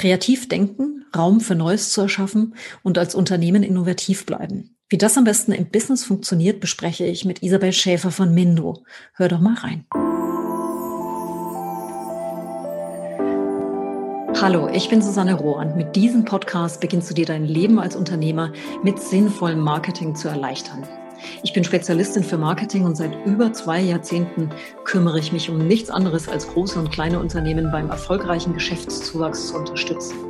Kreativ denken, Raum für Neues zu erschaffen und als Unternehmen innovativ bleiben. Wie das am besten im Business funktioniert, bespreche ich mit Isabel Schäfer von Mindo. Hör doch mal rein. Hallo, ich bin Susanne Rohr und mit diesem Podcast beginnst du dir dein Leben als Unternehmer mit sinnvollem Marketing zu erleichtern. Ich bin Spezialistin für Marketing und seit über zwei Jahrzehnten kümmere ich mich um nichts anderes als große und kleine Unternehmen beim erfolgreichen Geschäftszuwachs zu unterstützen.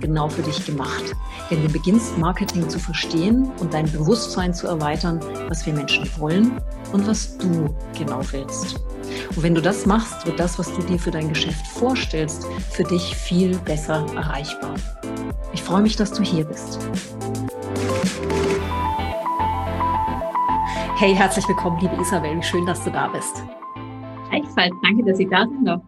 genau für dich gemacht. Denn du beginnst Marketing zu verstehen und dein Bewusstsein zu erweitern, was wir Menschen wollen und was du genau willst. Und wenn du das machst, wird das, was du dir für dein Geschäft vorstellst, für dich viel besser erreichbar. Ich freue mich, dass du hier bist. Hey, herzlich willkommen, liebe Isabel. Wie schön, dass du da bist. Gleichfalls. Danke, dass ich da bin. Noch.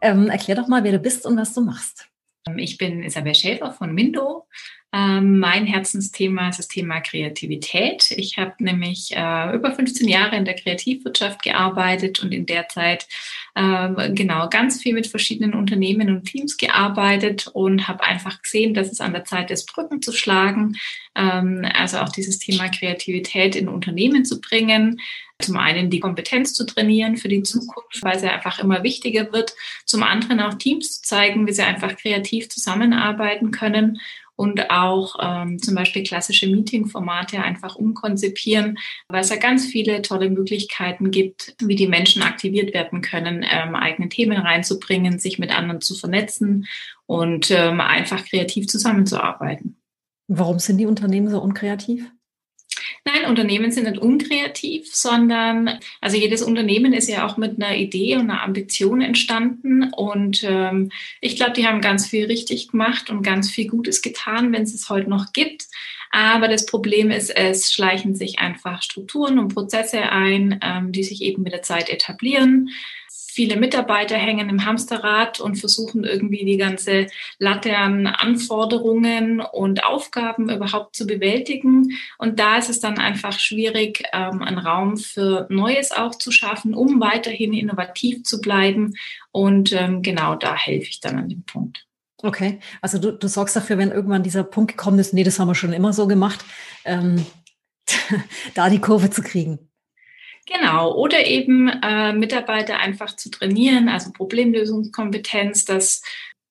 Ähm, erklär doch mal, wer du bist und was du machst. Ich bin Isabel Schäfer von Mindo. Ähm, mein Herzensthema ist das Thema Kreativität. Ich habe nämlich äh, über 15 Jahre in der Kreativwirtschaft gearbeitet und in der Zeit äh, genau ganz viel mit verschiedenen Unternehmen und Teams gearbeitet und habe einfach gesehen, dass es an der Zeit ist, Brücken zu schlagen. Ähm, also auch dieses Thema Kreativität in Unternehmen zu bringen. Zum einen die Kompetenz zu trainieren für die Zukunft, weil sie einfach immer wichtiger wird. Zum anderen auch Teams zu zeigen, wie sie einfach kreativ zusammenarbeiten können und auch ähm, zum Beispiel klassische Meeting-Formate einfach umkonzipieren, weil es ja ganz viele tolle Möglichkeiten gibt, wie die Menschen aktiviert werden können, ähm, eigene Themen reinzubringen, sich mit anderen zu vernetzen und ähm, einfach kreativ zusammenzuarbeiten. Warum sind die Unternehmen so unkreativ? Nein, Unternehmen sind nicht unkreativ, sondern also jedes Unternehmen ist ja auch mit einer Idee und einer Ambition entstanden. Und ähm, ich glaube, die haben ganz viel richtig gemacht und ganz viel Gutes getan, wenn es es heute noch gibt. Aber das Problem ist, es schleichen sich einfach Strukturen und Prozesse ein, ähm, die sich eben mit der Zeit etablieren viele Mitarbeiter hängen im Hamsterrad und versuchen irgendwie die ganze Latte an Anforderungen und Aufgaben überhaupt zu bewältigen. Und da ist es dann einfach schwierig, ähm, einen Raum für Neues auch zu schaffen, um weiterhin innovativ zu bleiben. Und ähm, genau da helfe ich dann an dem Punkt. Okay, also du, du sorgst dafür, wenn irgendwann dieser Punkt gekommen ist, nee, das haben wir schon immer so gemacht, ähm, da die Kurve zu kriegen. Genau, oder eben äh, Mitarbeiter einfach zu trainieren, also Problemlösungskompetenz, dass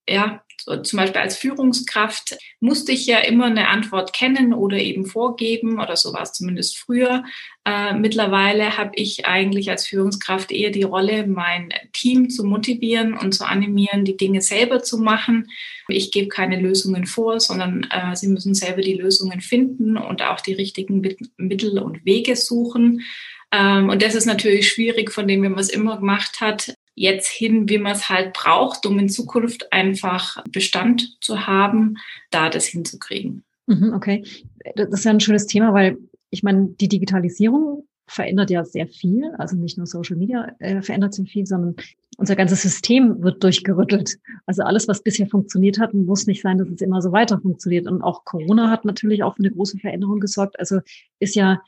ja, so zum Beispiel als Führungskraft musste ich ja immer eine Antwort kennen oder eben vorgeben oder so war es zumindest früher. Äh, mittlerweile habe ich eigentlich als Führungskraft eher die Rolle, mein Team zu motivieren und zu animieren, die Dinge selber zu machen. Ich gebe keine Lösungen vor, sondern äh, sie müssen selber die Lösungen finden und auch die richtigen Mittel und Wege suchen. Ähm, und das ist natürlich schwierig, von dem, wie man es immer gemacht hat, jetzt hin, wie man es halt braucht, um in Zukunft einfach Bestand zu haben, da das hinzukriegen. Mhm, okay, das ist ja ein schönes Thema, weil ich meine, die Digitalisierung verändert ja sehr viel. Also nicht nur Social Media äh, verändert sehr viel, sondern unser ganzes System wird durchgerüttelt. Also alles, was bisher funktioniert hat, muss nicht sein, dass es immer so weiter funktioniert. Und auch Corona hat natürlich auch für eine große Veränderung gesorgt. Also ist ja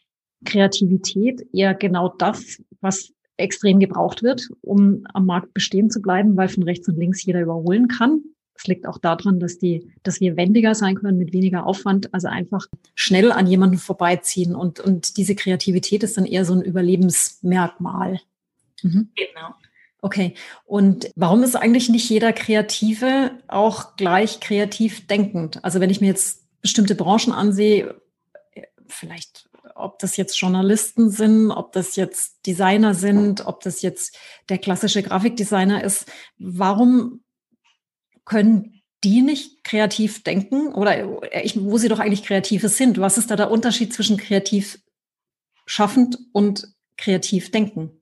Kreativität eher genau das, was extrem gebraucht wird, um am Markt bestehen zu bleiben, weil von rechts und links jeder überholen kann. Es liegt auch daran, dass die, dass wir wendiger sein können mit weniger Aufwand, also einfach schnell an jemanden vorbeiziehen und, und diese Kreativität ist dann eher so ein Überlebensmerkmal. Mhm. Genau. Okay. Und warum ist eigentlich nicht jeder Kreative auch gleich kreativ denkend? Also wenn ich mir jetzt bestimmte Branchen ansehe, vielleicht ob das jetzt Journalisten sind, ob das jetzt Designer sind, ob das jetzt der klassische Grafikdesigner ist. Warum können die nicht kreativ denken? Oder ich, wo sie doch eigentlich Kreative sind? Was ist da der Unterschied zwischen kreativ schaffend und kreativ denken?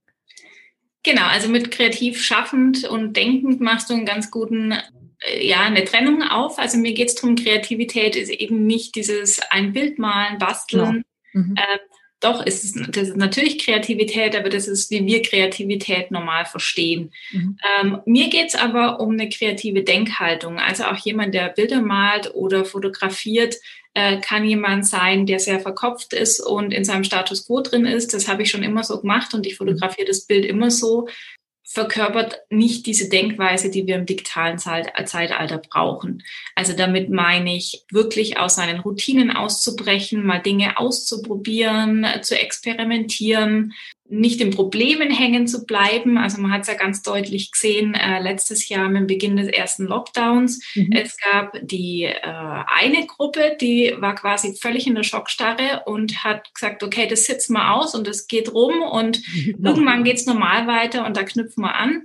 Genau, also mit kreativ schaffend und denkend machst du einen ganz guten äh, ja eine Trennung auf. Also mir geht es darum, Kreativität ist eben nicht dieses ein Bild malen, basteln. Mhm. Äh, doch, ist es, das ist natürlich Kreativität, aber das ist, wie wir Kreativität normal verstehen. Mhm. Ähm, mir geht's aber um eine kreative Denkhaltung. Also auch jemand, der Bilder malt oder fotografiert, äh, kann jemand sein, der sehr verkopft ist und in seinem Status quo drin ist. Das habe ich schon immer so gemacht und ich mhm. fotografiere das Bild immer so verkörpert nicht diese Denkweise, die wir im digitalen Zeitalter brauchen. Also damit meine ich, wirklich aus seinen Routinen auszubrechen, mal Dinge auszuprobieren, zu experimentieren, nicht in Problemen hängen zu bleiben. Also man hat es ja ganz deutlich gesehen äh, letztes Jahr mit dem Beginn des ersten Lockdowns. Mhm. Es gab die äh, eine Gruppe, die war quasi völlig in der Schockstarre und hat gesagt, okay, das sitzen wir aus und es geht rum und genau. irgendwann geht's normal weiter und da knüpfen wir an.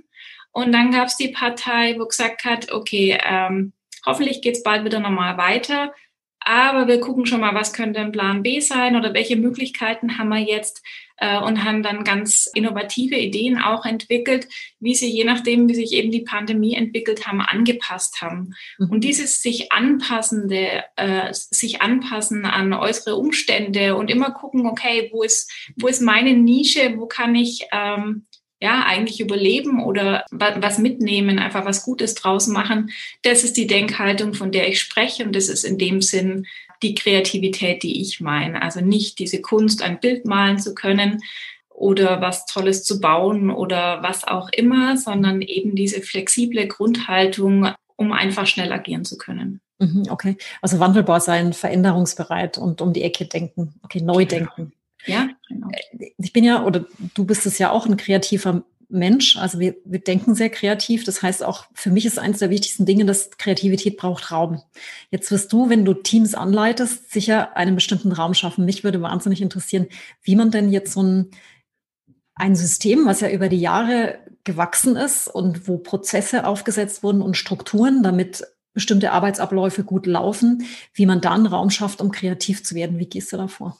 Und dann gab es die Partei, wo gesagt hat, okay, ähm, hoffentlich geht's bald wieder normal weiter. Aber wir gucken schon mal, was könnte ein Plan B sein oder welche Möglichkeiten haben wir jetzt äh, und haben dann ganz innovative Ideen auch entwickelt, wie sie je nachdem, wie sich eben die Pandemie entwickelt haben, angepasst haben. Mhm. Und dieses sich anpassende, äh, sich anpassen an äußere Umstände und immer gucken, okay, wo ist, wo ist meine Nische, wo kann ich ähm, ja, eigentlich überleben oder was mitnehmen, einfach was Gutes draus machen. Das ist die Denkhaltung, von der ich spreche und das ist in dem Sinn die Kreativität, die ich meine. Also nicht diese Kunst, ein Bild malen zu können oder was Tolles zu bauen oder was auch immer, sondern eben diese flexible Grundhaltung, um einfach schnell agieren zu können. Mhm, okay, also wandelbar sein, veränderungsbereit und um die Ecke denken, okay, neu denken. Ja, genau. Äh, ich bin ja, oder du bist es ja auch ein kreativer Mensch. Also wir, wir denken sehr kreativ. Das heißt auch, für mich ist eines der wichtigsten Dinge, dass Kreativität braucht Raum. Jetzt wirst du, wenn du Teams anleitest, sicher einen bestimmten Raum schaffen. Mich würde wahnsinnig interessieren, wie man denn jetzt so ein, ein System, was ja über die Jahre gewachsen ist und wo Prozesse aufgesetzt wurden und Strukturen, damit bestimmte Arbeitsabläufe gut laufen, wie man da einen Raum schafft, um kreativ zu werden. Wie gehst du da vor?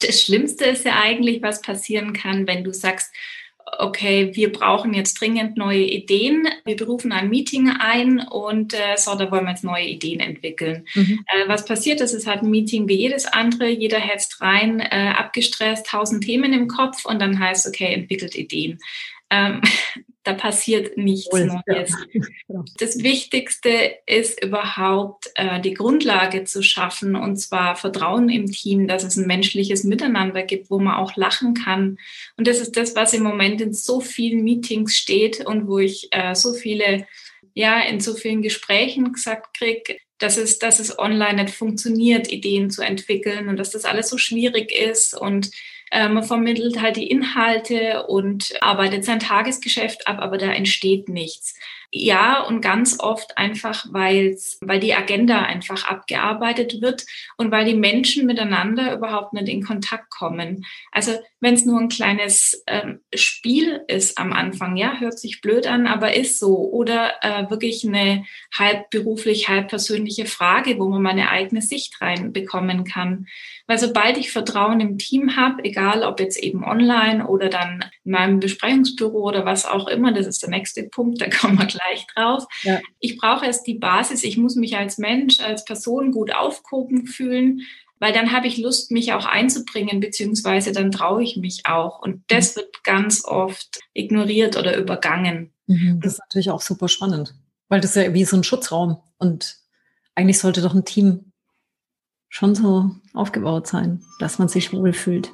Das Schlimmste ist ja eigentlich, was passieren kann, wenn du sagst, okay, wir brauchen jetzt dringend neue Ideen. Wir berufen ein Meeting ein und äh, so, da wollen wir jetzt neue Ideen entwickeln. Mhm. Äh, was passiert ist, es hat ein Meeting wie jedes andere, jeder hetzt rein, äh, abgestresst, tausend Themen im Kopf und dann heißt, okay, entwickelt Ideen. Ähm, da passiert nichts Neues. Ja. Das Wichtigste ist überhaupt äh, die Grundlage zu schaffen und zwar Vertrauen im Team, dass es ein menschliches Miteinander gibt, wo man auch lachen kann. Und das ist das, was im Moment in so vielen Meetings steht und wo ich äh, so viele, ja, in so vielen Gesprächen gesagt kriege, dass es, dass es online nicht funktioniert, Ideen zu entwickeln und dass das alles so schwierig ist und äh, man vermittelt halt die Inhalte und arbeitet sein Tagesgeschäft ab, aber da entsteht nichts. Ja, und ganz oft einfach, weil's, weil die Agenda einfach abgearbeitet wird und weil die Menschen miteinander überhaupt nicht in Kontakt kommen. Also wenn es nur ein kleines ähm, Spiel ist am Anfang, ja, hört sich blöd an, aber ist so. Oder äh, wirklich eine halb beruflich, halb persönliche Frage, wo man meine eigene Sicht reinbekommen kann. Weil sobald ich Vertrauen im Team habe, egal ob jetzt eben online oder dann in meinem Besprechungsbüro oder was auch immer, das ist der nächste Punkt, da kommen wir gleich drauf. Ja. Ich brauche erst die Basis, ich muss mich als Mensch, als Person gut aufgehoben fühlen, weil dann habe ich Lust, mich auch einzubringen, beziehungsweise dann traue ich mich auch. Und das mhm. wird ganz oft ignoriert oder übergangen. Mhm, das ist natürlich auch super spannend, weil das ist ja wie so ein Schutzraum und eigentlich sollte doch ein Team schon so aufgebaut sein, dass man sich wohlfühlt.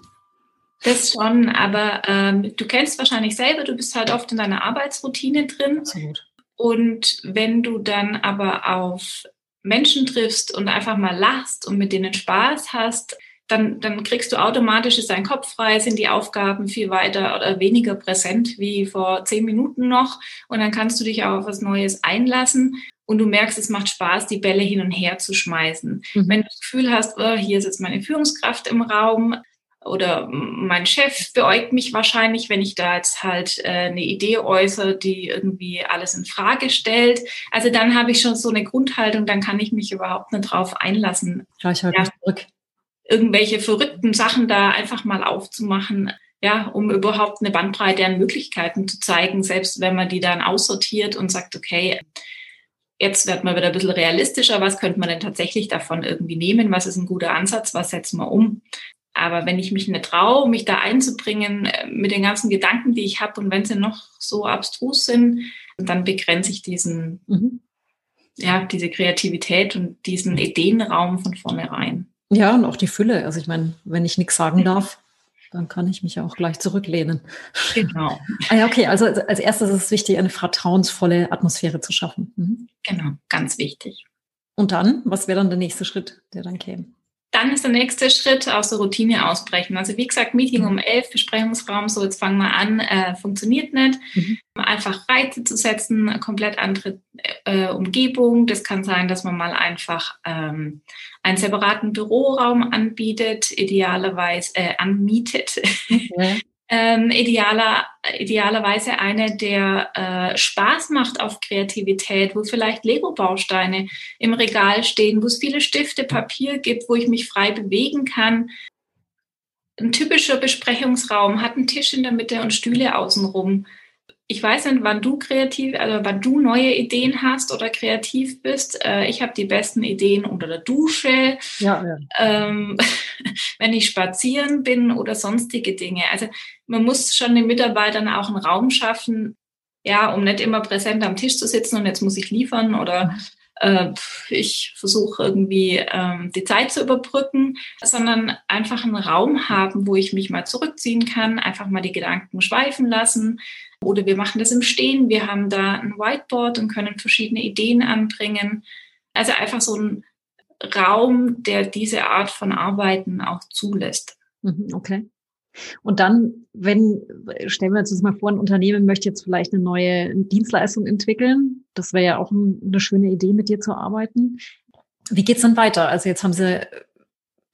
Das schon, aber ähm, du kennst wahrscheinlich selber, du bist halt oft in deiner Arbeitsroutine drin. Absolut. Und wenn du dann aber auf Menschen triffst und einfach mal lachst und mit denen Spaß hast, dann, dann kriegst du automatisch, ist dein Kopf frei, sind die Aufgaben viel weiter oder weniger präsent wie vor zehn Minuten noch. Und dann kannst du dich auch auf was Neues einlassen und du merkst, es macht Spaß, die Bälle hin und her zu schmeißen. Mhm. Wenn du das Gefühl hast, oh, hier ist jetzt meine Führungskraft im Raum, oder mein Chef beäugt mich wahrscheinlich, wenn ich da jetzt halt äh, eine Idee äußere, die irgendwie alles in Frage stellt. Also dann habe ich schon so eine Grundhaltung, dann kann ich mich überhaupt nicht drauf einlassen. Gleich halt ja, zurück. Irgendwelche verrückten Sachen da einfach mal aufzumachen, ja, um überhaupt eine Bandbreite an Möglichkeiten zu zeigen, selbst wenn man die dann aussortiert und sagt, okay, Jetzt wird man wieder ein bisschen realistischer. Was könnte man denn tatsächlich davon irgendwie nehmen? Was ist ein guter Ansatz? Was setzen wir um? Aber wenn ich mich nicht traue, mich da einzubringen äh, mit den ganzen Gedanken, die ich habe und wenn sie noch so abstrus sind, dann begrenze ich diesen, mhm. ja, diese Kreativität und diesen Ideenraum von vornherein. Ja, und auch die Fülle. Also ich meine, wenn ich nichts sagen darf, dann kann ich mich ja auch gleich zurücklehnen. Genau. ah ja, okay. Also als erstes ist es wichtig, eine vertrauensvolle Atmosphäre zu schaffen. Mhm. Genau, ganz wichtig. Und dann, was wäre dann der nächste Schritt, der dann käme? Dann ist der nächste Schritt aus der Routine ausbrechen. Also wie gesagt, Meeting mhm. um elf, Besprechungsraum, so jetzt fangen wir an, äh, funktioniert nicht. Mhm. Einfach Reize zu setzen, komplett andere äh, Umgebung. Das kann sein, dass man mal einfach ähm, einen separaten Büroraum anbietet, idealerweise äh, anmietet. Okay. Ähm, idealer, idealerweise eine, der äh, Spaß macht auf Kreativität, wo vielleicht Lego-Bausteine im Regal stehen, wo es viele Stifte, Papier gibt, wo ich mich frei bewegen kann. Ein typischer Besprechungsraum hat einen Tisch in der Mitte und Stühle außenrum ich weiß nicht, wann du kreativ, also wann du neue Ideen hast oder kreativ bist. Äh, ich habe die besten Ideen unter der Dusche, ja, ja. Ähm, wenn ich spazieren bin oder sonstige Dinge. Also man muss schon den Mitarbeitern auch einen Raum schaffen, ja, um nicht immer präsent am Tisch zu sitzen und jetzt muss ich liefern oder äh, ich versuche irgendwie ähm, die Zeit zu überbrücken, sondern einfach einen Raum haben, wo ich mich mal zurückziehen kann, einfach mal die Gedanken schweifen lassen, oder wir machen das im Stehen. Wir haben da ein Whiteboard und können verschiedene Ideen anbringen. Also einfach so ein Raum, der diese Art von Arbeiten auch zulässt. Mhm, okay. Und dann, wenn, stellen wir uns das mal vor, ein Unternehmen möchte jetzt vielleicht eine neue Dienstleistung entwickeln. Das wäre ja auch eine schöne Idee, mit dir zu arbeiten. Wie geht's dann weiter? Also jetzt haben Sie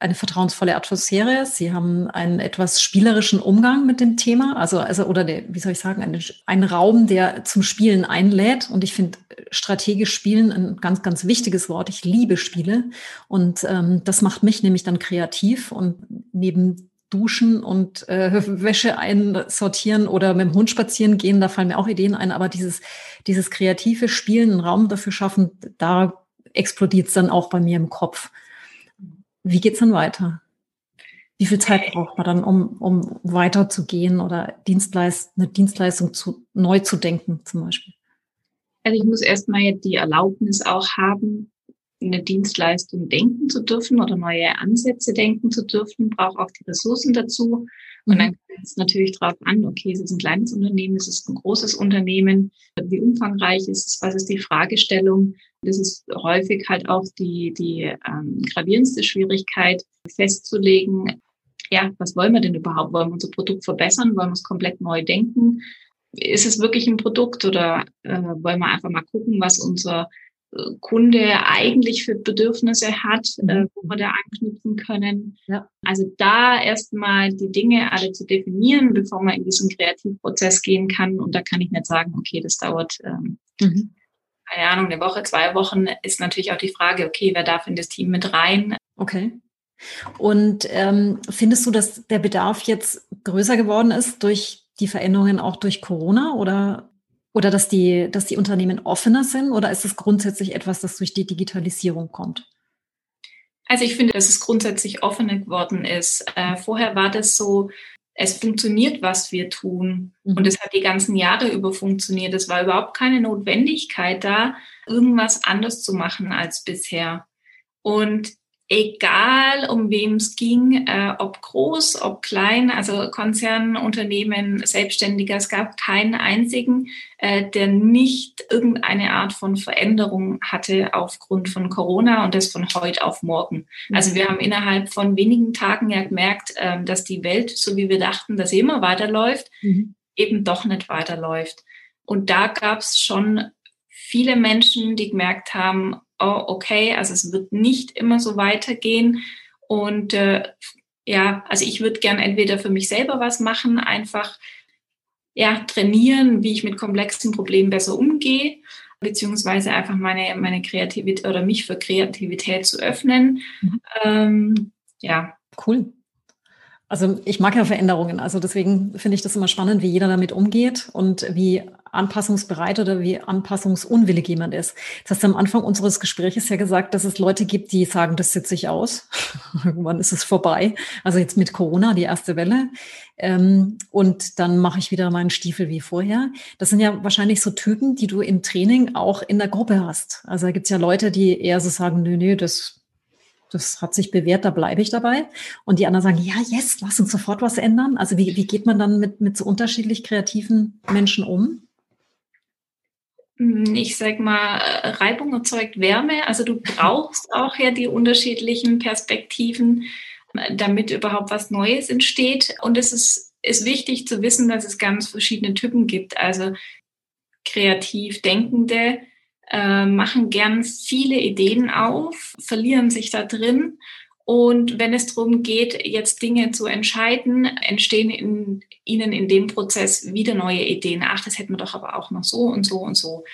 eine vertrauensvolle Atmosphäre. Sie haben einen etwas spielerischen Umgang mit dem Thema, also, also oder der, wie soll ich sagen, einen, einen Raum, der zum Spielen einlädt. Und ich finde strategisch Spielen ein ganz, ganz wichtiges Wort. Ich liebe Spiele und ähm, das macht mich nämlich dann kreativ und neben Duschen und äh, Wäsche einsortieren oder mit dem Hund spazieren gehen, da fallen mir auch Ideen ein, aber dieses, dieses kreative Spielen, einen Raum dafür schaffen, da explodiert es dann auch bei mir im Kopf. Wie geht's dann weiter? Wie viel Zeit braucht man dann, um, um weiterzugehen oder Dienstleist, eine Dienstleistung zu, neu zu denken zum Beispiel? Also ich muss erstmal die Erlaubnis auch haben, eine Dienstleistung denken zu dürfen oder neue Ansätze denken zu dürfen, brauche auch die Ressourcen dazu. Und dann mhm. kommt es natürlich darauf an, okay, es ist ein kleines Unternehmen, es ist ein großes Unternehmen, wie umfangreich ist es, was ist die Fragestellung. Das ist häufig halt auch die, die ähm, gravierendste Schwierigkeit, festzulegen, ja, was wollen wir denn überhaupt? Wollen wir unser Produkt verbessern? Wollen wir es komplett neu denken? Ist es wirklich ein Produkt oder äh, wollen wir einfach mal gucken, was unser Kunde eigentlich für Bedürfnisse hat, äh, mhm. wo wir da anknüpfen können. Ja. Also da erstmal die Dinge alle zu definieren, bevor man in diesen Kreativprozess gehen kann. Und da kann ich nicht sagen, okay, das dauert, ähm, mhm. keine Ahnung, eine Woche, zwei Wochen, ist natürlich auch die Frage, okay, wer darf in das Team mit rein? Okay. Und ähm, findest du, dass der Bedarf jetzt größer geworden ist durch die Veränderungen auch durch Corona oder oder dass die, dass die Unternehmen offener sind oder ist es grundsätzlich etwas, das durch die Digitalisierung kommt? Also ich finde, dass es grundsätzlich offener geworden ist. Äh, vorher war das so, es funktioniert, was wir tun. Mhm. Und es hat die ganzen Jahre über funktioniert. Es war überhaupt keine Notwendigkeit da, irgendwas anders zu machen als bisher. Und egal um wem es ging, äh, ob groß, ob klein, also Konzernunternehmen, Selbstständiger, es gab keinen einzigen, äh, der nicht irgendeine Art von Veränderung hatte aufgrund von Corona und das von heute auf morgen. Mhm. Also wir haben innerhalb von wenigen Tagen ja gemerkt, äh, dass die Welt, so wie wir dachten, dass sie immer weiterläuft, mhm. eben doch nicht weiterläuft. Und da gab es schon viele Menschen, die gemerkt haben, oh, okay, also es wird nicht immer so weitergehen. Und äh, ja, also ich würde gern entweder für mich selber was machen, einfach ja, trainieren, wie ich mit komplexen Problemen besser umgehe, beziehungsweise einfach meine, meine Kreativität oder mich für Kreativität zu öffnen. Mhm. Ähm, ja. Cool. Also ich mag ja Veränderungen. Also deswegen finde ich das immer spannend, wie jeder damit umgeht und wie anpassungsbereit oder wie anpassungsunwillig jemand ist. Das hast du am Anfang unseres Gesprächs ja gesagt, dass es Leute gibt, die sagen, das sitze ich aus. Irgendwann ist es vorbei. Also jetzt mit Corona, die erste Welle. Ähm, und dann mache ich wieder meinen Stiefel wie vorher. Das sind ja wahrscheinlich so Typen, die du im Training auch in der Gruppe hast. Also da gibt es ja Leute, die eher so sagen, nö, nö, das das hat sich bewährt, da bleibe ich dabei. Und die anderen sagen, ja, yes, lass uns sofort was ändern. Also wie, wie geht man dann mit, mit so unterschiedlich kreativen Menschen um? Hm, ich sag mal, Reibung erzeugt Wärme. Also du brauchst auch ja die unterschiedlichen Perspektiven, damit überhaupt was Neues entsteht. Und es ist, ist wichtig zu wissen, dass es ganz verschiedene Typen gibt. Also kreativ Denkende, äh, machen gern viele Ideen auf, verlieren sich da drin. Und wenn es darum geht, jetzt Dinge zu entscheiden, entstehen in, ihnen in dem Prozess wieder neue Ideen. Ach, das hätten wir doch aber auch noch so und so und so.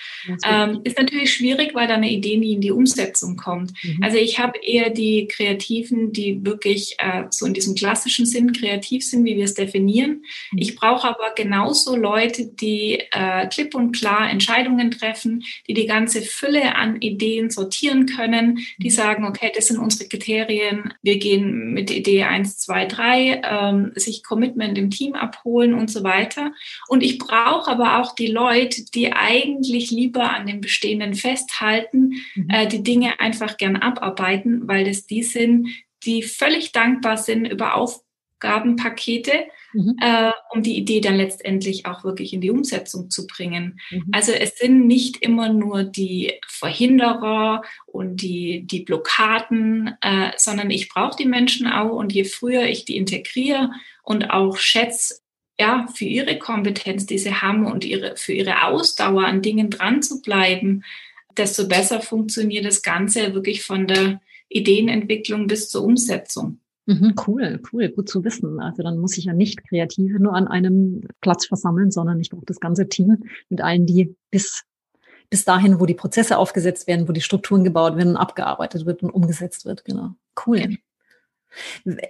Ähm, ist natürlich schwierig, weil da eine Idee nie in die Umsetzung kommt. Mhm. Also ich habe eher die Kreativen, die wirklich äh, so in diesem klassischen Sinn kreativ sind, wie wir es definieren. Mhm. Ich brauche aber genauso Leute, die äh, klipp und klar Entscheidungen treffen, die die ganze Fülle an Ideen sortieren können, die mhm. sagen, okay, das sind unsere Kriterien, wir gehen mit Idee 1, 2, 3, ähm, sich Commitment im Team abholen abholen und so weiter. Und ich brauche aber auch die Leute, die eigentlich lieber an dem Bestehenden festhalten, mhm. äh, die Dinge einfach gern abarbeiten, weil das die sind, die völlig dankbar sind über Aufgabenpakete, mhm. äh, um die Idee dann letztendlich auch wirklich in die Umsetzung zu bringen. Mhm. Also es sind nicht immer nur die Verhinderer und die, die Blockaden, äh, sondern ich brauche die Menschen auch und je früher ich die integriere und auch schätze, ja, für ihre Kompetenz, die sie haben und ihre, für ihre Ausdauer an Dingen dran zu bleiben, desto besser funktioniert das Ganze wirklich von der Ideenentwicklung bis zur Umsetzung. Mhm, cool, cool, gut zu wissen. Also dann muss ich ja nicht Kreative nur an einem Platz versammeln, sondern ich brauche das ganze Team mit allen, die bis, bis dahin, wo die Prozesse aufgesetzt werden, wo die Strukturen gebaut werden, abgearbeitet wird und umgesetzt wird. Genau. Cool.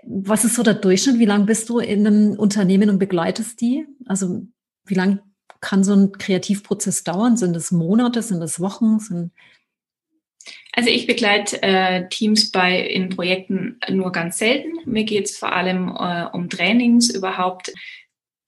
Was ist so der Durchschnitt? Wie lange bist du in einem Unternehmen und begleitest die? Also wie lange kann so ein Kreativprozess dauern? Sind es Monate? Sind es Wochen? Sind also ich begleite äh, Teams bei in Projekten nur ganz selten. Mir geht es vor allem äh, um Trainings, überhaupt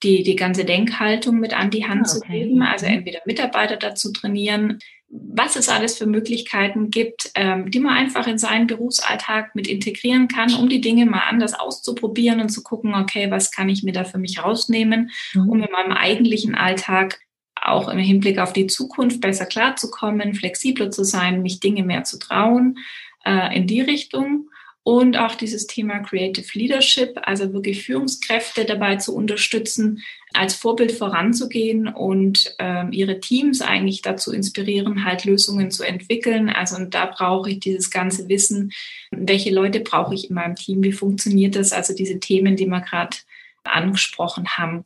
die, die ganze Denkhaltung mit an die Hand ah, okay. zu geben. Also mhm. entweder Mitarbeiter dazu trainieren, was es alles für Möglichkeiten gibt, ähm, die man einfach in seinen Berufsalltag mit integrieren kann, um die Dinge mal anders auszuprobieren und zu gucken, okay, was kann ich mir da für mich rausnehmen, mhm. um in meinem eigentlichen Alltag auch im Hinblick auf die Zukunft besser klarzukommen, flexibler zu sein, mich Dinge mehr zu trauen äh, in die Richtung und auch dieses Thema Creative Leadership, also wirklich Führungskräfte dabei zu unterstützen, als Vorbild voranzugehen und ähm, ihre Teams eigentlich dazu inspirieren, halt Lösungen zu entwickeln. Also und da brauche ich dieses ganze Wissen, welche Leute brauche ich in meinem Team, wie funktioniert das, also diese Themen, die wir gerade angesprochen haben.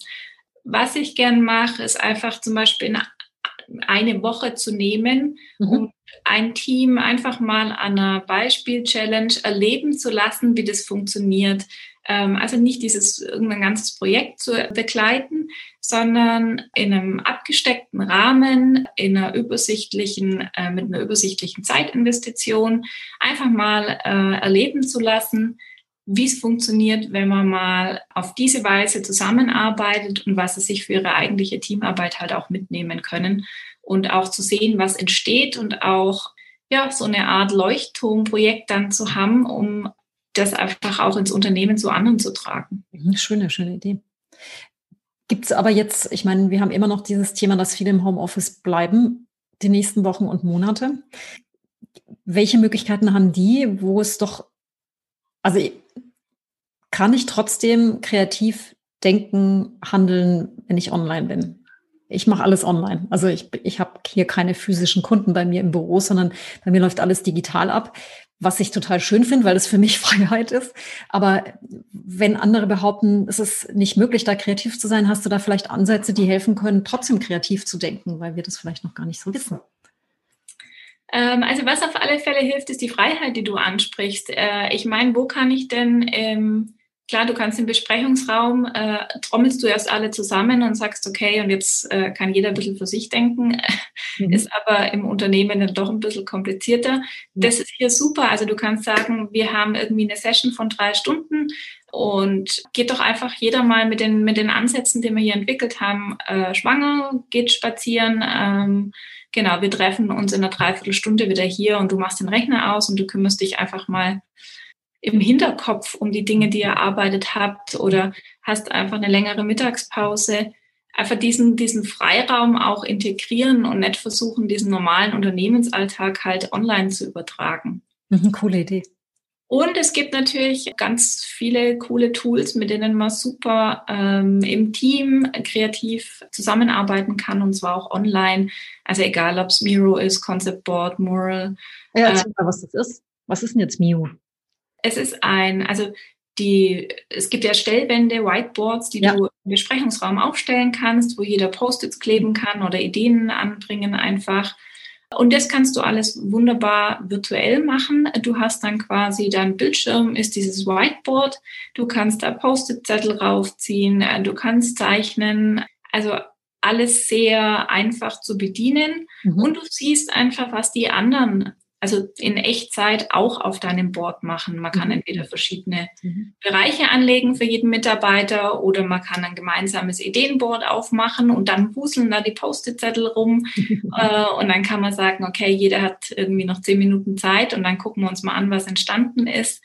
Was ich gern mache, ist einfach zum Beispiel eine Woche zu nehmen, mhm. um ein Team einfach mal an einer Beispiel-Challenge erleben zu lassen, wie das funktioniert. Ähm, also nicht dieses irgendein ganzes Projekt zu begleiten, sondern in einem abgesteckten Rahmen, in einer übersichtlichen, äh, mit einer übersichtlichen Zeitinvestition einfach mal äh, erleben zu lassen, wie es funktioniert, wenn man mal auf diese Weise zusammenarbeitet und was sie sich für ihre eigentliche Teamarbeit halt auch mitnehmen können und auch zu sehen, was entsteht und auch ja so eine Art Leuchtturmprojekt dann zu haben, um das einfach auch ins Unternehmen zu anderen zu tragen. Mhm, schöne, schöne Idee. Gibt es aber jetzt, ich meine, wir haben immer noch dieses Thema, dass viele im Homeoffice bleiben, die nächsten Wochen und Monate. Welche Möglichkeiten haben die, wo es doch, also kann ich trotzdem kreativ denken, handeln, wenn ich online bin? ich mache alles online. Also ich, ich habe hier keine physischen Kunden bei mir im Büro, sondern bei mir läuft alles digital ab, was ich total schön finde, weil es für mich Freiheit ist. Aber wenn andere behaupten, es ist nicht möglich, da kreativ zu sein, hast du da vielleicht Ansätze, die helfen können, trotzdem kreativ zu denken, weil wir das vielleicht noch gar nicht so wissen. Ähm, also was auf alle Fälle hilft, ist die Freiheit, die du ansprichst. Äh, ich meine, wo kann ich denn ähm, klar, du kannst im Besprechungsraum, äh, trommelst du erst alle zusammen und sagst, okay, und jetzt äh, kann jeder ein bisschen für sich denken, mhm. ist aber im Unternehmen dann doch ein bisschen komplizierter. Das ist hier super. Also du kannst sagen, wir haben irgendwie eine Session von drei Stunden und geht doch einfach jeder mal mit den, mit den Ansätzen, die wir hier entwickelt haben, äh, schwanger, geht spazieren. Ähm, genau, wir treffen uns in einer Dreiviertelstunde wieder hier und du machst den Rechner aus und du kümmerst dich einfach mal im Hinterkopf um die Dinge, die ihr erarbeitet habt oder hast einfach eine längere Mittagspause. Einfach diesen, diesen Freiraum auch integrieren und nicht versuchen, diesen normalen Unternehmensalltag halt online zu übertragen. Mhm, coole Idee. Und es gibt natürlich ganz viele coole Tools, mit denen man super ähm, im Team kreativ zusammenarbeiten kann und zwar auch online. Also egal, ob es Miro ist, Concept Board, Mural. Ja, erzähl äh, mal, was das ist. Was ist denn jetzt Miro? Es ist ein, also die, es gibt ja Stellwände, Whiteboards, die ja. du im Besprechungsraum aufstellen kannst, wo jeder Post-its kleben kann oder Ideen anbringen einfach. Und das kannst du alles wunderbar virtuell machen. Du hast dann quasi dein Bildschirm ist dieses Whiteboard. Du kannst da Post-it-Zettel raufziehen. Du kannst zeichnen. Also alles sehr einfach zu bedienen. Mhm. Und du siehst einfach, was die anderen also in Echtzeit auch auf deinem Board machen. Man kann mhm. entweder verschiedene mhm. Bereiche anlegen für jeden Mitarbeiter oder man kann ein gemeinsames Ideenboard aufmachen und dann wuseln da die Post-it-Zettel rum äh, und dann kann man sagen, okay, jeder hat irgendwie noch zehn Minuten Zeit und dann gucken wir uns mal an, was entstanden ist.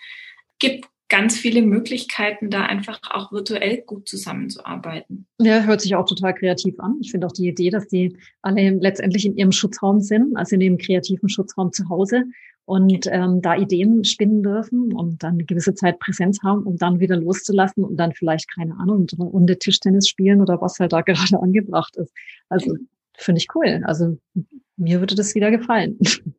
Gibt ganz viele Möglichkeiten, da einfach auch virtuell gut zusammenzuarbeiten. Ja, hört sich auch total kreativ an. Ich finde auch die Idee, dass die alle letztendlich in ihrem Schutzraum sind, also in dem kreativen Schutzraum zu Hause und ähm, da Ideen spinnen dürfen und dann eine gewisse Zeit Präsenz haben, um dann wieder loszulassen und dann vielleicht, keine Ahnung, eine Runde Tischtennis spielen oder was halt da gerade angebracht ist. Also finde ich cool. Also mir würde das wieder gefallen.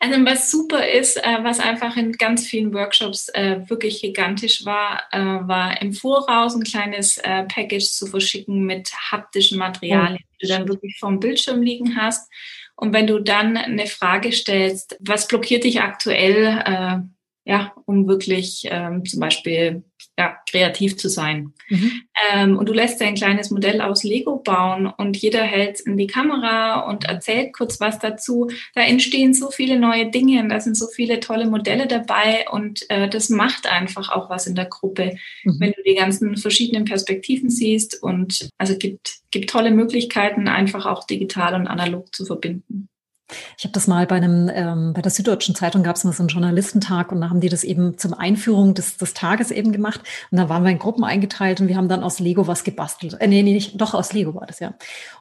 Also was super ist, äh, was einfach in ganz vielen Workshops äh, wirklich gigantisch war, äh, war im Voraus ein kleines Package zu verschicken mit haptischen Materialien, oh. die du dann wirklich vom Bildschirm liegen hast. Und wenn du dann eine Frage stellst, was blockiert dich aktuell, ja, um wirklich ähm, zum Beispiel ja, kreativ zu sein. Mhm. Ähm, und du lässt ein kleines Modell aus Lego bauen und jeder hält in die Kamera und erzählt kurz was dazu. Da entstehen so viele neue Dinge und da sind so viele tolle Modelle dabei und äh, das macht einfach auch was in der Gruppe, mhm. wenn du die ganzen verschiedenen Perspektiven siehst und also gibt, gibt tolle Möglichkeiten, einfach auch digital und analog zu verbinden. Ich habe das mal bei einem, ähm, bei der Süddeutschen Zeitung gab es mal so einen Journalistentag und da haben die das eben zum Einführung des, des Tages eben gemacht. Und da waren wir in Gruppen eingeteilt und wir haben dann aus Lego was gebastelt. Äh, nee, nee, nicht, doch aus Lego war das, ja.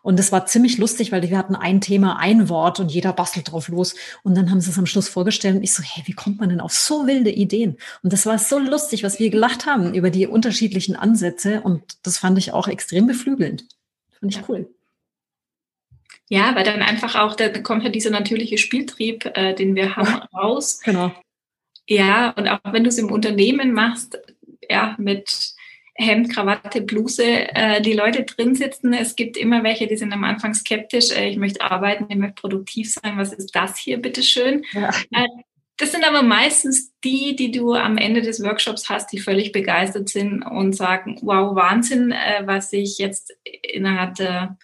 Und das war ziemlich lustig, weil wir hatten ein Thema, ein Wort und jeder bastelt drauf los. Und dann haben sie es am Schluss vorgestellt und ich so, hey, wie kommt man denn auf so wilde Ideen? Und das war so lustig, was wir gelacht haben über die unterschiedlichen Ansätze und das fand ich auch extrem beflügelnd. Fand ich cool. Ja, weil dann einfach auch, da kommt ja dieser natürliche Spieltrieb, äh, den wir haben, raus. Genau. Ja, und auch wenn du es im Unternehmen machst, ja, mit Hemd, Krawatte, Bluse, äh, die Leute drin sitzen. Es gibt immer welche, die sind am Anfang skeptisch. Äh, ich möchte arbeiten, ich möchte produktiv sein. Was ist das hier, bitteschön? Ja. Äh, das sind aber meistens die, die du am Ende des Workshops hast, die völlig begeistert sind und sagen, wow, Wahnsinn, äh, was ich jetzt innerhalb der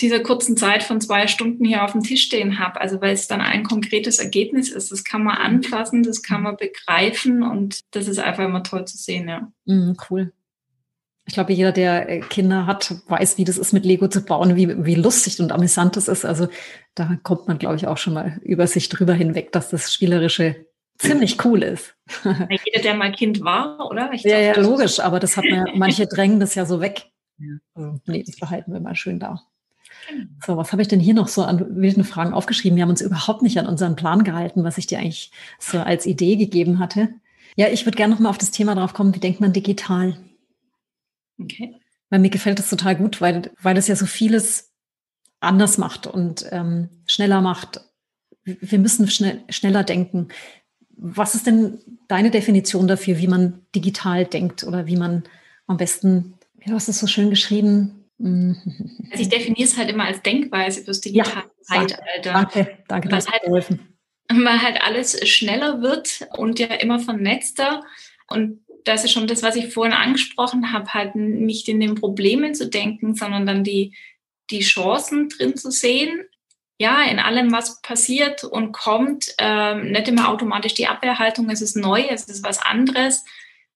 dieser kurzen Zeit von zwei Stunden hier auf dem Tisch stehen habe. Also weil es dann ein konkretes Ergebnis ist. Das kann man anfassen, das kann man begreifen und das ist einfach immer toll zu sehen, ja. Mm, cool. Ich glaube, jeder, der äh, Kinder hat, weiß, wie das ist, mit Lego zu bauen, wie, wie lustig und amüsant das ist. Also da kommt man, glaube ich, auch schon mal über sich drüber hinweg, dass das Spielerische ziemlich cool ist. jeder, der mal Kind war, oder? Ich ja, ja, logisch, aber das hat man, manche drängen das ja so weg. Ja. Also, nee, das behalten wir mal schön da. So, was habe ich denn hier noch so an wilden Fragen aufgeschrieben? Wir haben uns überhaupt nicht an unseren Plan gehalten, was ich dir eigentlich so als Idee gegeben hatte. Ja, ich würde gerne noch mal auf das Thema drauf kommen, wie denkt man digital? Okay. Weil mir gefällt das total gut, weil, weil es ja so vieles anders macht und ähm, schneller macht. Wir müssen schnell, schneller denken. Was ist denn deine Definition dafür, wie man digital denkt oder wie man am besten, hast du es so schön geschrieben. Also ich definiere es halt immer als Denkweise fürs digitale ja, Zeitalter. Danke, danke, das hat geholfen. Weil halt alles schneller wird und ja immer vernetzter. Und das ist schon das, was ich vorhin angesprochen habe, halt nicht in den Problemen zu denken, sondern dann die, die Chancen drin zu sehen. Ja, in allem, was passiert und kommt, ähm, nicht immer automatisch die Abwehrhaltung, es ist neu, es ist was anderes.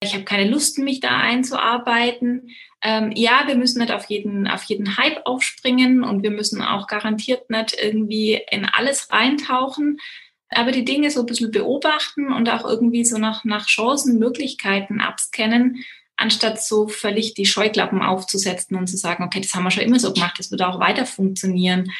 Ich habe keine Lust, mich da einzuarbeiten. Ähm, ja, wir müssen nicht auf jeden, auf jeden Hype aufspringen und wir müssen auch garantiert nicht irgendwie in alles reintauchen aber die Dinge so ein bisschen beobachten und auch irgendwie so nach, nach Chancen, Möglichkeiten abscannen, anstatt so völlig die Scheuklappen aufzusetzen und zu sagen, okay, das haben wir schon immer so gemacht, das wird auch weiter funktionieren.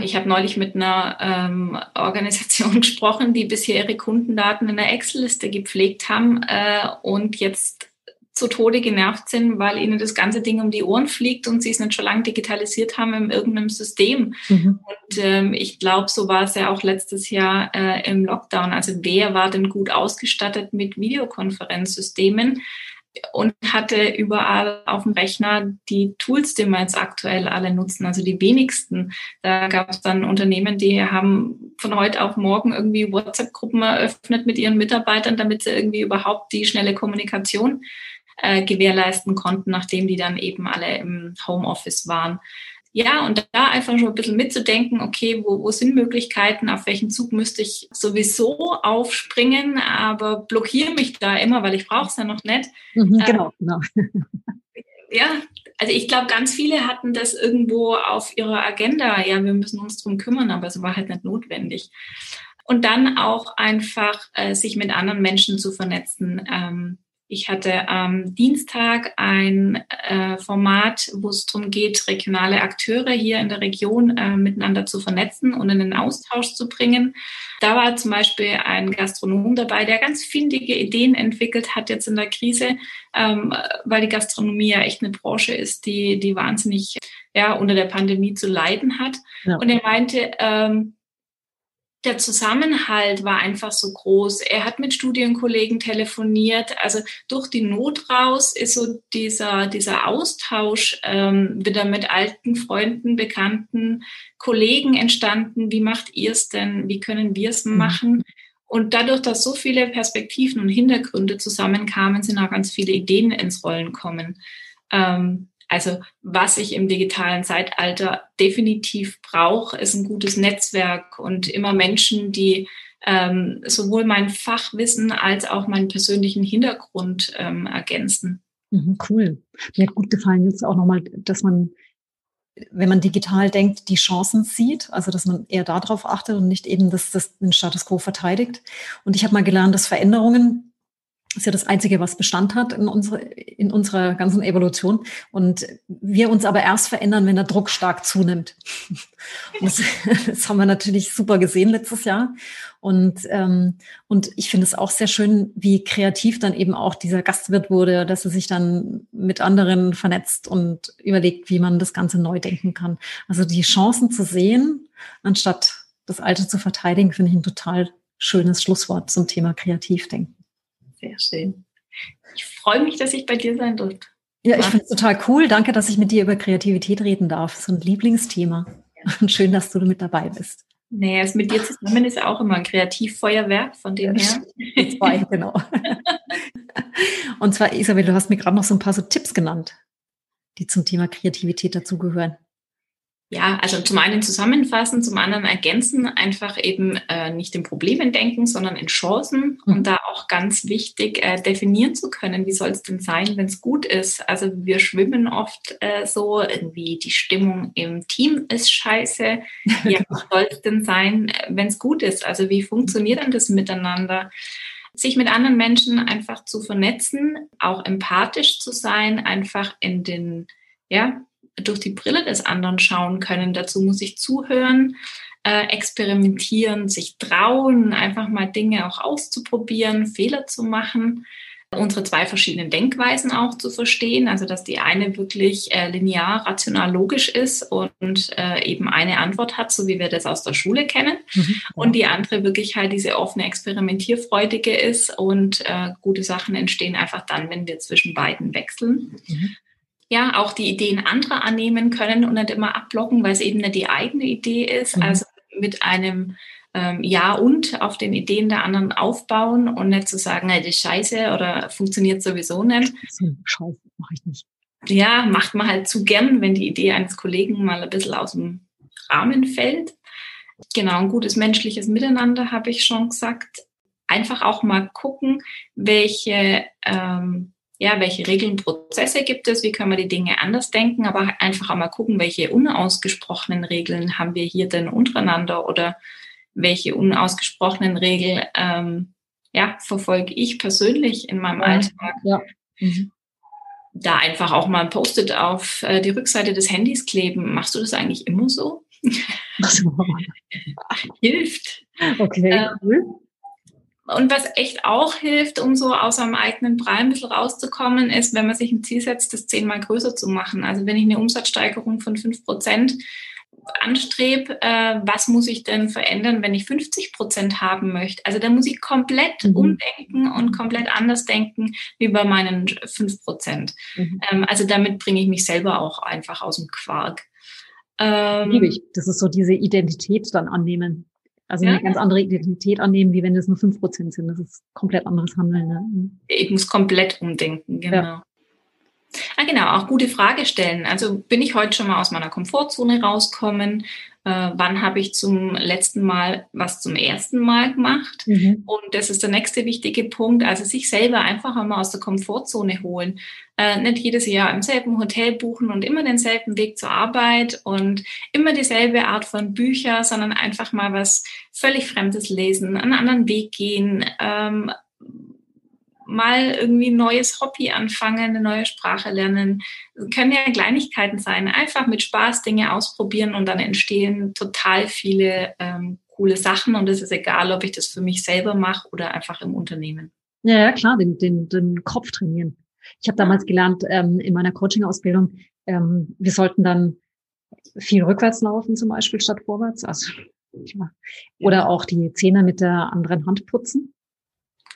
Ich habe neulich mit einer ähm, Organisation gesprochen, die bisher ihre Kundendaten in der Excel-Liste gepflegt haben äh, und jetzt zu Tode genervt sind, weil ihnen das ganze Ding um die Ohren fliegt und sie es nicht schon lange digitalisiert haben in irgendeinem System. Mhm. Und ähm, ich glaube, so war es ja auch letztes Jahr äh, im Lockdown. Also wer war denn gut ausgestattet mit Videokonferenzsystemen? Und hatte überall auf dem Rechner die Tools, die wir jetzt aktuell alle nutzen, also die wenigsten. Da gab es dann Unternehmen, die haben von heute auf morgen irgendwie WhatsApp-Gruppen eröffnet mit ihren Mitarbeitern, damit sie irgendwie überhaupt die schnelle Kommunikation äh, gewährleisten konnten, nachdem die dann eben alle im Homeoffice waren. Ja, und da einfach schon ein bisschen mitzudenken, okay, wo, wo sind Möglichkeiten, auf welchen Zug müsste ich sowieso aufspringen, aber blockiere mich da immer, weil ich brauche es ja noch nicht. Mhm, äh, genau, genau. ja, also ich glaube, ganz viele hatten das irgendwo auf ihrer Agenda. Ja, wir müssen uns drum kümmern, aber es war halt nicht notwendig. Und dann auch einfach äh, sich mit anderen Menschen zu vernetzen. Ähm, ich hatte am Dienstag ein äh, Format, wo es darum geht, regionale Akteure hier in der Region äh, miteinander zu vernetzen und in den Austausch zu bringen. Da war zum Beispiel ein Gastronom dabei, der ganz findige Ideen entwickelt hat jetzt in der Krise, ähm, weil die Gastronomie ja echt eine Branche ist, die, die wahnsinnig ja, unter der Pandemie zu leiden hat. Ja. Und er meinte, ähm, der Zusammenhalt war einfach so groß. Er hat mit Studienkollegen telefoniert. Also durch die Not raus ist so dieser, dieser Austausch ähm, wieder mit alten Freunden, Bekannten, Kollegen entstanden. Wie macht ihr es denn? Wie können wir es mhm. machen? Und dadurch, dass so viele Perspektiven und Hintergründe zusammenkamen, sind auch ganz viele Ideen ins Rollen kommen. Ähm, also was ich im digitalen Zeitalter definitiv brauche, ist ein gutes Netzwerk und immer Menschen, die ähm, sowohl mein Fachwissen als auch meinen persönlichen Hintergrund ähm, ergänzen. Mhm, cool. Mir hat gut gefallen jetzt auch nochmal, dass man, wenn man digital denkt, die Chancen sieht, also dass man eher darauf achtet und nicht eben das, das den Status quo verteidigt. Und ich habe mal gelernt, dass Veränderungen ist ja das Einzige, was Bestand hat in, unsere, in unserer ganzen Evolution. Und wir uns aber erst verändern, wenn der Druck stark zunimmt. Das, das, haben wir natürlich super gesehen letztes Jahr. Und, ähm, und ich finde es auch sehr schön, wie kreativ dann eben auch dieser Gastwirt wurde, dass er sich dann mit anderen vernetzt und überlegt, wie man das Ganze neu denken kann. Also die Chancen zu sehen, anstatt das Alte zu verteidigen, finde ich ein total schönes Schlusswort zum Thema Kreativdenken. Sehr schön. Ich freue mich, dass ich bei dir sein durfte. Ja, ich finde es total cool. Danke, dass ich mit dir über Kreativität reden darf. So ein Lieblingsthema. Und schön, dass du mit dabei bist. Naja, es mit dir zusammen ist auch immer ein Kreativfeuerwerk, von dem her. Zwei, genau. Und zwar, Isabel, du hast mir gerade noch so ein paar so Tipps genannt, die zum Thema Kreativität dazugehören ja, also zum einen zusammenfassen, zum anderen ergänzen, einfach eben äh, nicht in Problemen denken, sondern in Chancen mhm. und da auch ganz wichtig äh, definieren zu können, wie soll es denn sein, wenn es gut ist. Also wir schwimmen oft äh, so, irgendwie die Stimmung im Team ist scheiße. Ja, wie soll es denn sein, wenn es gut ist? Also wie funktioniert denn das miteinander? sich mit anderen Menschen einfach zu vernetzen, auch empathisch zu sein, einfach in den, ja, durch die Brille des anderen schauen können. Dazu muss ich zuhören, äh, experimentieren, sich trauen, einfach mal Dinge auch auszuprobieren, Fehler zu machen, unsere zwei verschiedenen Denkweisen auch zu verstehen. Also dass die eine wirklich äh, linear, rational, logisch ist und äh, eben eine Antwort hat, so wie wir das aus der Schule kennen. Mhm. Und die andere wirklich halt diese offene, experimentierfreudige ist und äh, gute Sachen entstehen einfach dann, wenn wir zwischen beiden wechseln. Mhm ja, auch die Ideen anderer annehmen können und nicht immer abblocken, weil es eben nicht die eigene Idee ist. Mhm. Also mit einem ähm, ja und auf den Ideen der anderen aufbauen und nicht zu sagen, hey, das ist scheiße oder funktioniert sowieso nicht. Scheiße, mache ich nicht. Ja, macht man halt zu gern, wenn die Idee eines Kollegen mal ein bisschen aus dem Rahmen fällt. Genau, ein gutes menschliches Miteinander habe ich schon gesagt. Einfach auch mal gucken, welche ähm, ja, welche Regeln, Prozesse gibt es, wie können wir die Dinge anders denken, aber einfach mal gucken, welche unausgesprochenen Regeln haben wir hier denn untereinander oder welche unausgesprochenen Regeln ähm, ja, verfolge ich persönlich in meinem Alltag. Ja. Mhm. Da einfach auch mal ein Post-it auf äh, die Rückseite des Handys kleben. Machst du das eigentlich immer so? Hilft. Okay. Ähm, und was echt auch hilft, um so aus einem eigenen Brei ein bisschen rauszukommen, ist, wenn man sich ein Ziel setzt, das zehnmal größer zu machen. Also wenn ich eine Umsatzsteigerung von fünf Prozent anstrebe, äh, was muss ich denn verändern, wenn ich 50 Prozent haben möchte? Also da muss ich komplett mhm. umdenken und komplett anders denken wie bei meinen fünf Prozent. Mhm. Ähm, also damit bringe ich mich selber auch einfach aus dem Quark. Ähm, Liebe ich. Das ist so diese Identität dann annehmen. Also ja. eine ganz andere Identität annehmen, wie wenn es nur fünf Prozent sind. Das ist komplett anderes Handeln. Ne? Ich muss komplett umdenken, genau. Ja. Ah, genau, auch gute Frage stellen. Also bin ich heute schon mal aus meiner Komfortzone rauskommen? Äh, wann habe ich zum letzten Mal was zum ersten Mal gemacht? Mhm. Und das ist der nächste wichtige Punkt. Also sich selber einfach einmal aus der Komfortzone holen. Äh, nicht jedes Jahr im selben Hotel buchen und immer denselben Weg zur Arbeit und immer dieselbe Art von Bücher, sondern einfach mal was völlig Fremdes lesen, einen anderen Weg gehen, ähm, mal irgendwie ein neues Hobby anfangen, eine neue Sprache lernen. Das können ja Kleinigkeiten sein. Einfach mit Spaß Dinge ausprobieren und dann entstehen total viele ähm, coole Sachen. Und es ist egal, ob ich das für mich selber mache oder einfach im Unternehmen. Ja, ja klar, den, den, den Kopf trainieren. Ich habe damals gelernt ähm, in meiner Coaching-Ausbildung, ähm, wir sollten dann viel rückwärts laufen zum Beispiel statt vorwärts. Also. Oder auch die Zähne mit der anderen Hand putzen.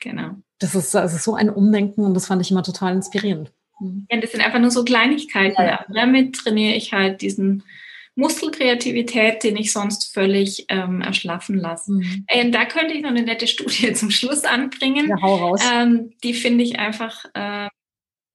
Genau. Das ist also so ein Umdenken und das fand ich immer total inspirierend. Mhm. Ja, das sind einfach nur so Kleinigkeiten. Ja. Damit trainiere ich halt diesen Muskelkreativität, den ich sonst völlig ähm, erschlaffen lasse. Mhm. Äh, da könnte ich noch eine nette Studie zum Schluss anbringen. Ja, hau raus. Ähm, die finde ich einfach äh,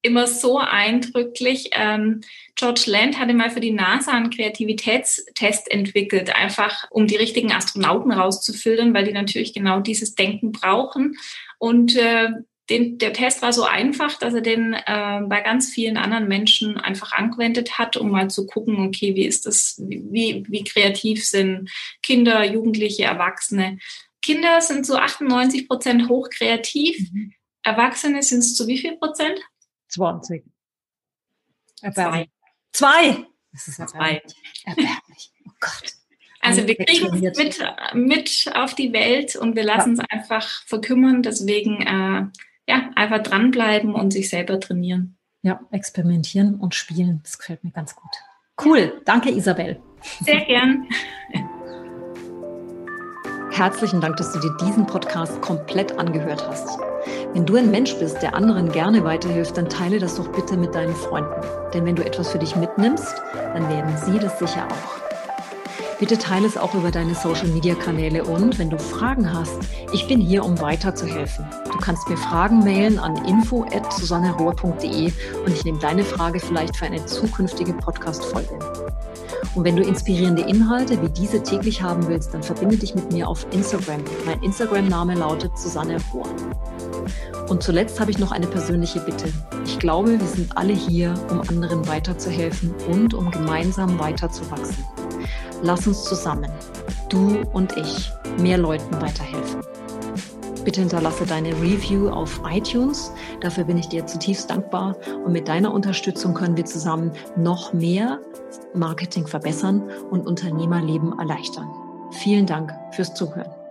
immer so eindrücklich. Ähm, George Land hatte mal für die NASA einen Kreativitätstest entwickelt, einfach um die richtigen Astronauten rauszufiltern, weil die natürlich genau dieses Denken brauchen. Und äh, den, der Test war so einfach, dass er den äh, bei ganz vielen anderen Menschen einfach angewendet hat, um mal zu gucken, okay, wie ist das, wie, wie kreativ sind Kinder, Jugendliche, Erwachsene. Kinder sind zu 98 Prozent hochkreativ. Mhm. Erwachsene sind es zu wie viel Prozent? 20. Erbärmlich. Zwei. Das ist erbärmlich. Erbärmlich. Oh Gott. Also wir kriegen es mit, mit auf die Welt und wir lassen ja. es einfach verkümmern. Deswegen äh, ja, einfach dranbleiben und sich selber trainieren. Ja, experimentieren und spielen. Das gefällt mir ganz gut. Cool. Danke, Isabel. Sehr gern. Herzlichen Dank, dass du dir diesen Podcast komplett angehört hast. Wenn du ein Mensch bist, der anderen gerne weiterhilft, dann teile das doch bitte mit deinen Freunden. Denn wenn du etwas für dich mitnimmst, dann werden sie das sicher auch. Bitte teile es auch über deine Social-Media-Kanäle und wenn du Fragen hast, ich bin hier, um weiterzuhelfen. Du kannst mir Fragen mailen an info.susannerohr.de und ich nehme deine Frage vielleicht für eine zukünftige Podcast-Folge. Und wenn du inspirierende Inhalte wie diese täglich haben willst, dann verbinde dich mit mir auf Instagram. Mein Instagram-Name lautet Susanne Rohr. Und zuletzt habe ich noch eine persönliche Bitte. Ich glaube, wir sind alle hier, um anderen weiterzuhelfen und um gemeinsam weiterzuwachsen. Lass uns zusammen, du und ich, mehr Leuten weiterhelfen. Bitte hinterlasse deine Review auf iTunes. Dafür bin ich dir zutiefst dankbar. Und mit deiner Unterstützung können wir zusammen noch mehr Marketing verbessern und Unternehmerleben erleichtern. Vielen Dank fürs Zuhören.